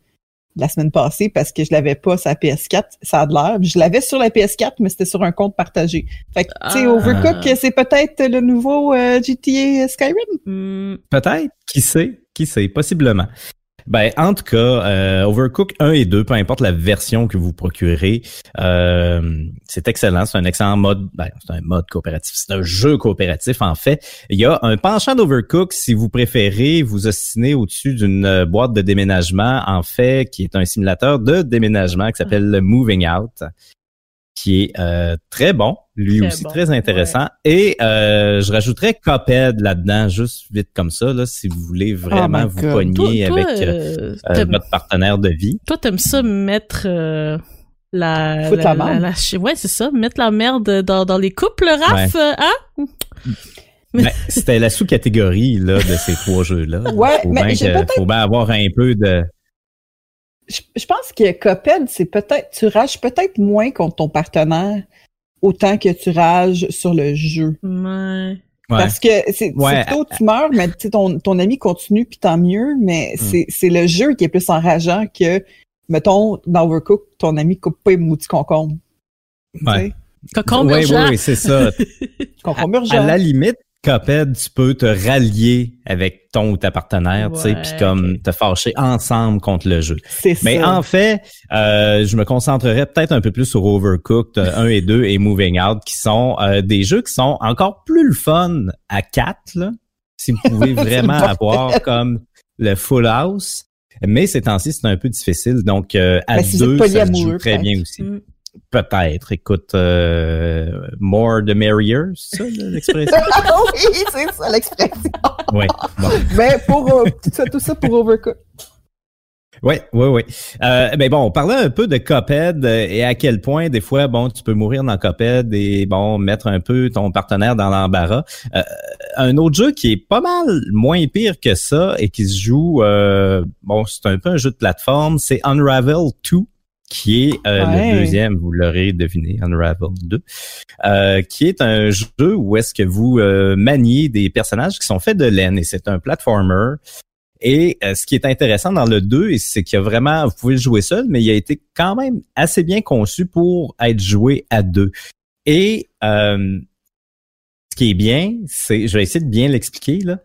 la semaine passée parce que je l'avais pas sur la PS4. Ça a de l'air. Je l'avais sur la PS4, mais c'était sur un compte partagé. Fait que tu sais, ah. Overcook, c'est peut-être le nouveau euh, GTA Skyrim. Mm. Peut-être. Qui sait? Qui sait? Possiblement. Ben, en tout cas, euh, Overcook 1 et 2, peu importe la version que vous procurez, euh, c'est excellent. C'est un excellent mode. Ben, c'est un mode coopératif. C'est un jeu coopératif, en fait. Il y a un penchant d'Overcook, si vous préférez vous ostiner au-dessus d'une euh, boîte de déménagement, en fait, qui est un simulateur de déménagement qui s'appelle le Moving Out qui est euh, très bon, lui très aussi bon, très intéressant. Ouais. Et euh, je rajouterais Coped là-dedans, juste vite comme ça, là, si vous voulez vraiment oh vous pogner toi, toi, avec euh, votre partenaire de vie. Toi, t'aimes ça mettre euh, la, Foutre la, la, la, la, ouais, c'est ça, mettre la merde dans, dans les couples, Raph, ouais. hein? [LAUGHS] Ben, c'était la sous-catégorie là de ces trois jeux-là. Ouais, faut mais bien que, faut bien avoir un peu de je, je pense que Coped, c'est peut-être, tu rages peut-être moins contre ton partenaire autant que tu rages sur le jeu. Ouais. Parce que c'est ouais. plutôt tu meurs, mais ton, ton ami continue, puis tant mieux, mais mm. c'est le jeu qui est plus enrageant que, mettons, dans Overcook, ton ami coupe pas les maudits concombres. Ouais. Concombre oui, oui, oui, c'est ça. [LAUGHS] concombre à, à la limite, Coped, tu peux te rallier avec ton ou ta partenaire, tu sais, puis comme te fâcher ensemble contre le jeu. C'est Mais ça. en fait, euh, je me concentrerai peut-être un peu plus sur Overcooked 1 et 2 et Moving Out, qui sont euh, des jeux qui sont encore plus le fun à 4, là, si vous pouvez [LAUGHS] vraiment avoir comme le full house. Mais ces temps-ci, c'est un peu difficile. Donc, euh, à Ben, si deux, ça se joue polyamoureux, très bien aussi. Mm. Peut-être. Écoute, euh, more the merrier, c'est ça l'expression? [LAUGHS] oui, c'est ça l'expression. oui. Bon. Mais pour euh, tout, ça, tout ça pour Overcook. Oui, oui, oui. Euh, mais bon, on parlait un peu de Coped et à quel point des fois, bon, tu peux mourir dans Coped et bon, mettre un peu ton partenaire dans l'embarras. Euh, un autre jeu qui est pas mal moins pire que ça et qui se joue, euh, bon, c'est un peu un jeu de plateforme, c'est Unravel 2 qui est euh, Ouais. le deuxième, vous l'aurez deviné, Unravel 2, euh, qui est un jeu où est-ce que vous euh, maniez des personnages qui sont faits de laine et c'est un platformer. Et euh, ce qui est intéressant dans le 2, c'est qu'il y a vraiment, vous pouvez le jouer seul, mais il a été quand même assez bien conçu pour être joué à deux. Et euh, ce qui est bien, c'est, je vais essayer de bien l'expliquer là,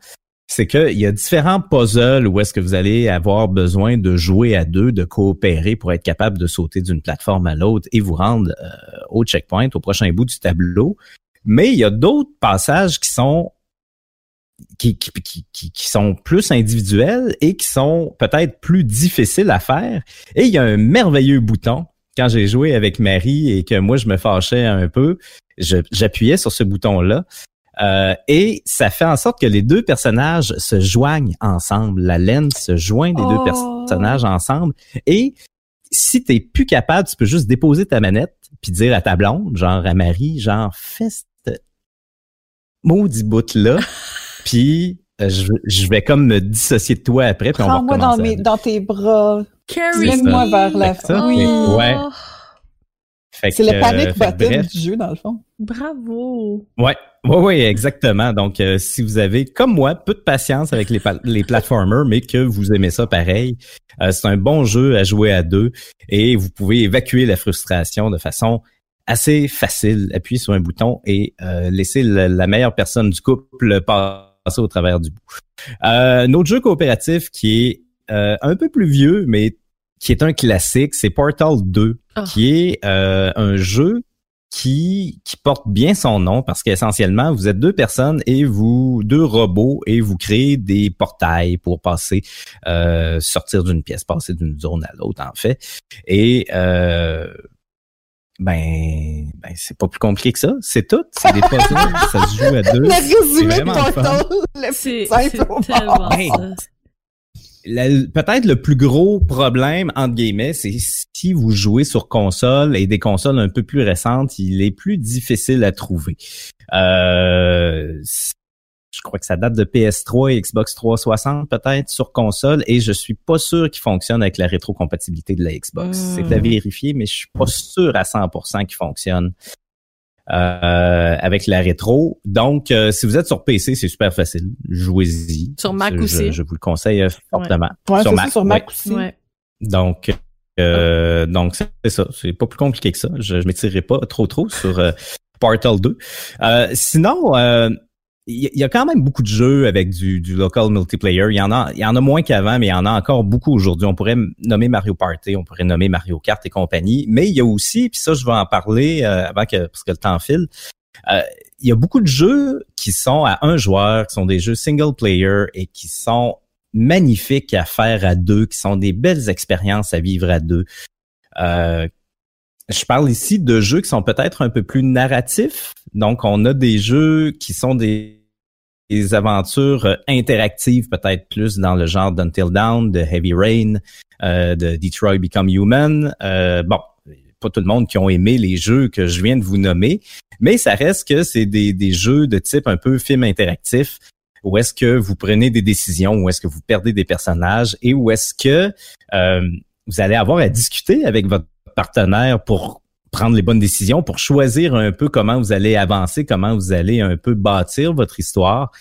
c'est qu'il y a différents puzzles où est-ce que vous allez avoir besoin de jouer à deux, de coopérer pour être capable de sauter d'une plateforme à l'autre et vous rendre euh, au checkpoint, au prochain bout du tableau. Mais il y a d'autres passages qui sont qui, sont plus individuels et qui sont peut-être plus difficiles à faire. Et il y a un merveilleux bouton quand j'ai joué avec Marie et que moi je me fâchais un peu, j'appuyais sur ce bouton-là. Euh, et ça fait en sorte que les deux personnages se joignent ensemble. La laine se joint des deux oh. personnages ensemble. Et si t'es plus capable, tu peux juste déposer ta manette puis dire à ta blonde, genre à Marie, genre fais cette maudit bout là, [LAUGHS] puis euh, je, vais comme me dissocier de toi après puis on va moi dans, dans tes bras. Carry-moi vers la fin. Oui. Ouais. C'est le panic button du jeu, dans le fond. Bravo! Ouais, ouais, ouais, exactement. Donc, euh, si vous avez, comme moi, peu de patience avec les, les platformers, mais que vous aimez ça pareil, euh, c'est un bon jeu à jouer à deux et vous pouvez évacuer la frustration de façon assez facile. Appuyez sur un bouton et euh, laisser la, meilleure personne du couple passer au travers du bout. Euh, autre jeu coopératif qui est un peu plus vieux, mais qui est un classique, c'est Portal 2, ah. qui est euh, un jeu qui, qui porte bien son nom parce qu'essentiellement, vous êtes deux personnes et vous, deux robots, et vous créez des portails pour passer, euh, sortir d'une pièce, passer d'une zone à l'autre, en fait. Et euh, ben, ben c'est pas plus compliqué que ça. C'est tout. C'est des puzzles. ça se joue à deux. [LAUGHS] Le résumé de Portal, c'est tellement peut-être le plus gros problème entre guillemets, c'est si vous jouez sur console et des consoles un peu plus récentes, il est plus difficile à trouver. Euh, je crois que ça date de PS3 et Xbox 360 peut-être sur console et je suis pas sûr qu'il fonctionne avec la rétrocompatibilité de la Xbox. C'est à hmm. vérifier, mais je suis pas sûr à 100% qu'il fonctionne. Euh, avec la rétro. Donc, euh, si vous êtes sur PC, c'est super facile. Jouez-y. Sur Mac je, aussi. Je, vous le conseille euh, fortement. sur, Mac, sur Mac aussi. Donc, euh, donc c'est ça. C'est pas plus compliqué que ça. Je, je m'étirerai pas trop trop sur Portal 2. sinon, il y a quand même beaucoup de jeux avec du, du local multiplayer. Il y en a, il y en a moins qu'avant, mais il y en a encore beaucoup aujourd'hui. On pourrait nommer Mario Party, on pourrait nommer Mario Kart et compagnie. Mais il y a aussi, puis ça, je vais en parler euh, avant que parce que le temps file. Euh, il y a beaucoup de jeux qui sont à un joueur, qui sont des jeux single player et qui sont magnifiques à faire à deux, qui sont des belles expériences à vivre à deux. Euh, je parle ici de jeux qui sont peut-être un peu plus narratifs. Donc, on a des jeux qui sont des des aventures euh, interactives, peut-être plus dans le genre d'Until Dawn, de Heavy Rain, euh, de Detroit Become Human. Euh, bon, pas tout le monde qui ont aimé les jeux que je viens de vous nommer, mais ça reste que c'est des, des jeux de type un peu film interactif où est-ce que vous prenez des décisions, où est-ce que vous perdez des personnages et où est-ce que vous allez avoir à discuter avec votre partenaire pour prendre les bonnes décisions, pour choisir un peu comment vous allez avancer, comment vous allez un peu bâtir votre histoire.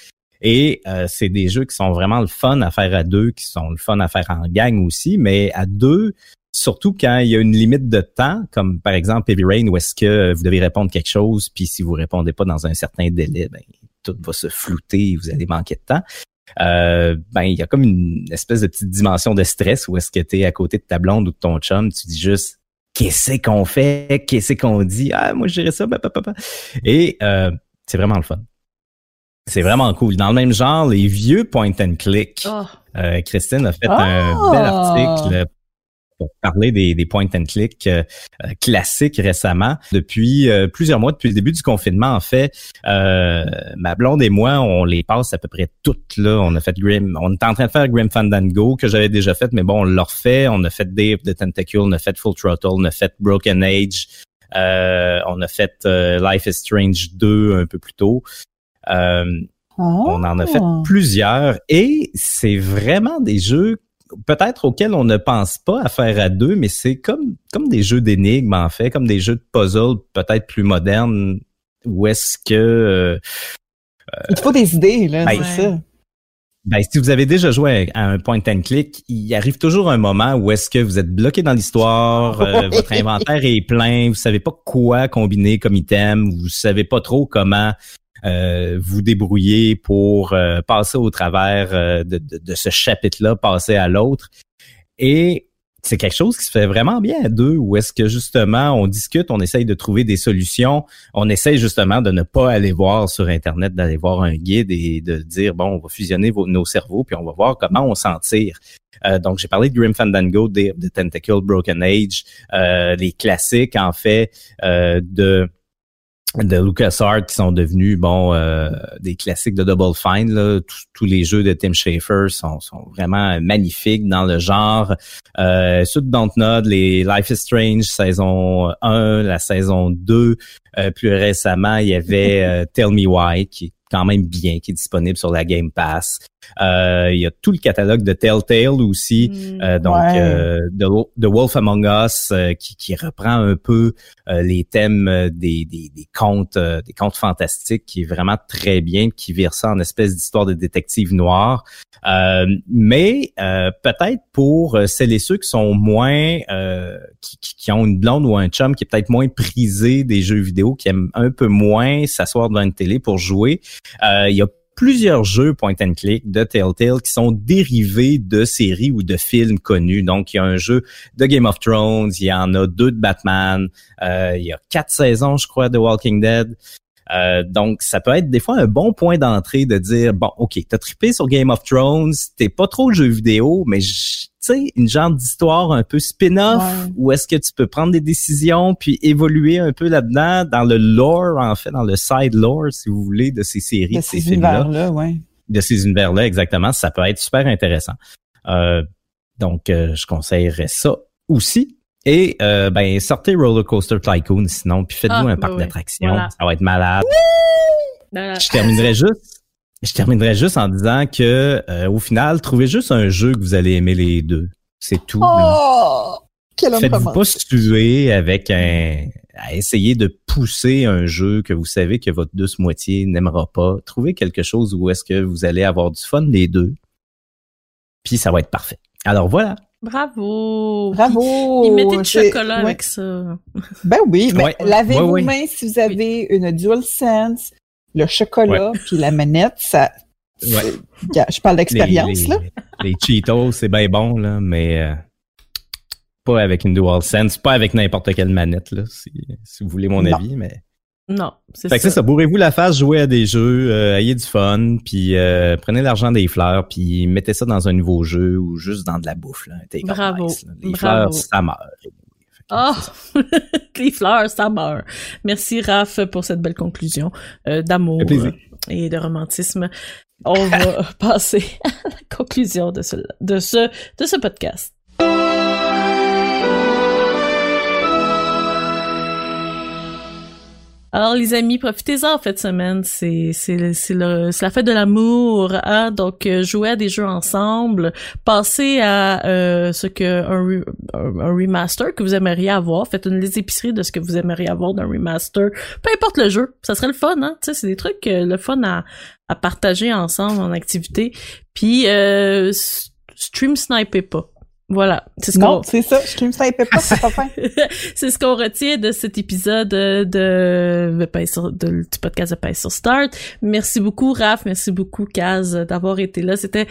Et euh, c'est des jeux qui sont vraiment le fun à faire à deux, qui sont le fun à faire en gang aussi, mais à deux, surtout quand il y a une limite de temps, comme par exemple Heavy Rain, où est-ce que vous devez répondre quelque chose, puis si vous répondez pas dans un certain délai, ben, tout va se flouter, vous allez manquer de temps. Euh, ben il y a comme une espèce de petite dimension de stress où est-ce que tu es à côté de ta blonde ou de ton chum, tu dis juste qu'est-ce qu'on fait, qu'est-ce qu'on dit, ah moi je dirais ça, bah, bah, bah, et euh, c'est vraiment le fun. C'est vraiment cool. Dans le même genre, les vieux point and click. Oh. Euh, Christine a fait un bel article pour parler des, des point and click euh, euh, classiques récemment. Depuis euh, plusieurs mois, depuis le début du confinement, en fait, ma blonde et moi, on les passe à peu près toutes là. On a fait Grim, on est en train de faire Grim Fandango que j'avais déjà fait, mais bon, on l'a refait. On a fait Dave the Tentacle, on a fait Full Throttle, on a fait Broken Age, on a fait Life is Strange 2 un peu plus tôt. On en a fait ah. plusieurs et c'est vraiment des jeux peut-être auxquels on ne pense pas à faire à deux, mais c'est comme, comme des jeux d'énigmes, en fait, comme des jeux de puzzle peut-être plus modernes, où est-ce que... Euh, Il faut des idées, là, ben, c'est ça. Ben, si vous avez déjà joué à un point and click, il arrive toujours un moment où est-ce que vous êtes bloqué dans l'histoire, euh, votre inventaire est plein, vous savez pas quoi combiner comme item, vous savez pas trop comment euh, vous débrouiller pour euh, passer au travers euh, de, ce chapitre-là, passer à l'autre. Et c'est quelque chose qui se fait vraiment bien à deux, où est-ce que justement on discute, on essaye de trouver des solutions, on essaye justement de ne pas aller voir sur Internet, d'aller voir un guide et de dire, bon, on va fusionner nos cerveaux, puis on va voir comment on s'en tire. Euh, donc, j'ai parlé de Grim Fandango, de, Tentacle, Broken Age, euh, les classiques, en fait, euh, de de LucasArts qui sont devenus bon euh, des classiques de Double Fine. Là. Tous, les jeux de Tim Schafer sont, sont vraiment magnifiques dans le genre. Euh, ceux de Dontnod, les Life is Strange saison 1, la saison 2. Euh, plus récemment, il y avait euh, Tell Me Why qui est quand même bien, qui est disponible sur la Game Pass. Euh, il y a tout le catalogue de Telltale aussi, mm. euh, donc euh, The, Wolf Among Us qui, qui, reprend un peu les thèmes des, des, des contes, des contes fantastiques, qui est vraiment très bien, qui vire ça en espèce d'histoire de détective noir. mais peut-être pour celles et ceux qui sont moins, qui, qui, ont une blonde ou un chum qui est peut-être moins prisé des jeux vidéo, qui aime un peu moins s'asseoir devant une télé pour jouer, il y a plusieurs jeux point and click de Telltale qui sont dérivés de séries ou de films connus. Donc, il y a un jeu de Game of Thrones, il y en a deux de Batman, euh, il y a quatre saisons, je crois, de Walking Dead. Euh, donc, ça peut être des fois un bon point d'entrée de dire, bon, OK, t'as trippé sur Game of Thrones, t'es pas trop le jeu vidéo, mais sais, une genre d'histoire un peu spin-off où est-ce que tu peux prendre des décisions puis évoluer un peu là-dedans dans le lore, en fait, dans le side lore, si vous voulez, de ces séries, de, ces, films-là. Ouais. De ces univers-là, exactement. Ça peut être super intéressant. Euh, donc, euh, je conseillerais ça aussi. Et euh, ben sortez Roller Coaster Tycoon sinon, puis faites-vous ah, un parc d'attractions. Ça va être malade. Je terminerai juste je terminerai juste en disant que euh, au final, trouvez juste un jeu que vous allez aimer les deux. C'est tout. Oh! Faites-vous pas tuer avec un à essayer de pousser un jeu que vous savez que votre douce moitié n'aimera pas. Trouvez quelque chose où est-ce que vous allez avoir du fun les deux. Puis ça va être parfait. Alors voilà. Bravo! Bravo! Il mettait du chocolat avec ça. Ben oui, mais lavez vos mains si vous avez une DualSense, le chocolat puis la manette, ça. Je parle d'expérience là. Les Cheetos, c'est bien bon là, mais euh, pas avec une DualSense, pas avec n'importe quelle manette là, si, vous voulez mon avis, mais. Non, c'est ça. Fait que ça, bourrez-vous la face, jouez à des jeux, euh, ayez du fun, puis euh, prenez l'argent des fleurs, puis mettez ça dans un nouveau jeu ou juste dans de la bouffe là. Bravo. Les fleurs, ça meurt. Oh, [LAUGHS] les fleurs, ça meurt. Merci Raph pour cette belle conclusion euh, d'amour et de romantisme. On va [LAUGHS] passer à la conclusion de ce, de ce, de ce podcast. Alors les amis, profitez-en en fait semaine, c'est c'est la fête de l'amour, hein? donc euh, jouez à des jeux ensemble, passez à euh, ce que un, remaster que vous aimeriez avoir, faites une liste épicerie de ce que vous aimeriez avoir d'un remaster, peu importe le jeu, ça serait le fun, hein, tu c'est des trucs euh, le fun à à partager ensemble en activité, puis euh, stream sniper pas. Voilà. C'est ce non, c'est ça. Je ça pas, c'est pas [LAUGHS] c'est ce qu'on retient de cet épisode de, de, de, du podcast de Pace sur Start. Merci beaucoup, Raph. Merci beaucoup, Kaz, d'avoir été là. C'était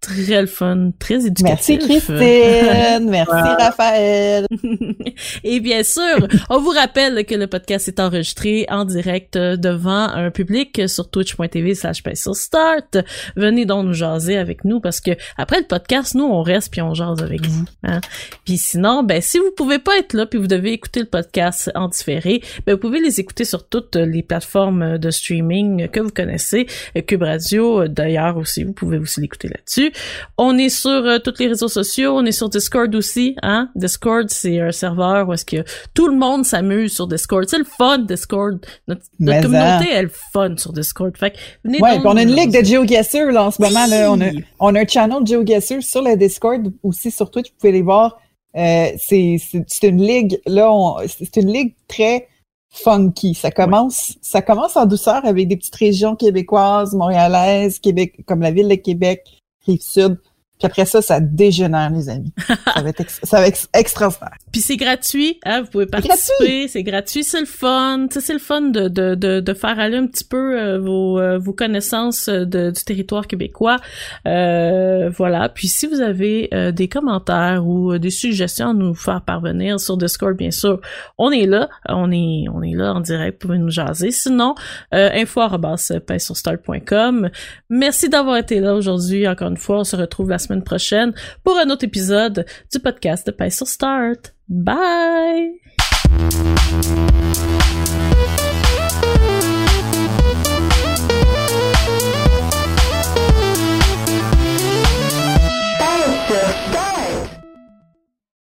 très le fun, très éducatif. [LAUGHS] Merci Christine, merci Raphaël. [LAUGHS] Et bien sûr, on vous rappelle que le podcast est enregistré en direct devant un public sur twitch.tv slash start. Venez donc nous jaser avec nous parce que après le podcast, nous on reste puis on jase avec vous. Hein? Puis sinon, ben si vous pouvez pas être là puis vous devez écouter le podcast en différé, ben vous pouvez les écouter sur toutes les plateformes de streaming que vous connaissez, Cube Radio d'ailleurs aussi, vous pouvez aussi l'écouter là-dessus. On est sur euh, tous les réseaux sociaux, on est sur Discord aussi, hein. Discord, c'est un serveur où est-ce que tout le monde s'amuse sur Discord. C'est le fun, Discord. Notre, communauté hein. est le fun sur Discord. Fait venez Ouais, on a une ligue de GeoGuessr, là, en ce moment, là. On a, on a un channel de GeoGuessr sur le Discord, aussi sur Twitch, vous pouvez les voir. Euh, c'est une ligue, là, c'est une ligue très funky. Ça commence, ça commence en douceur avec des petites régions québécoises, montréalaises, Québec, comme la ville de Québec, Rive-Sud. Puis après ça, ça dégénère, les amis. [LAUGHS] ça va être, ça va être extraordinaire. Puis c'est gratuit, hein, vous pouvez participer, c'est gratuit, c'est le fun, c'est le fun de, de, de, de, faire aller un petit peu euh, vos, euh, vos connaissances de, du territoire québécois. Euh, voilà. Puis si vous avez des commentaires ou des suggestions à nous faire parvenir sur Discord, bien sûr, on est là, on est on est là en direct, vous pouvez nous jaser. Sinon, euh, info@painsurstart.com. Merci d'avoir été là aujourd'hui. Encore une fois, on se retrouve la prochaine pour un autre épisode du podcast de Pain sur Start. Bye!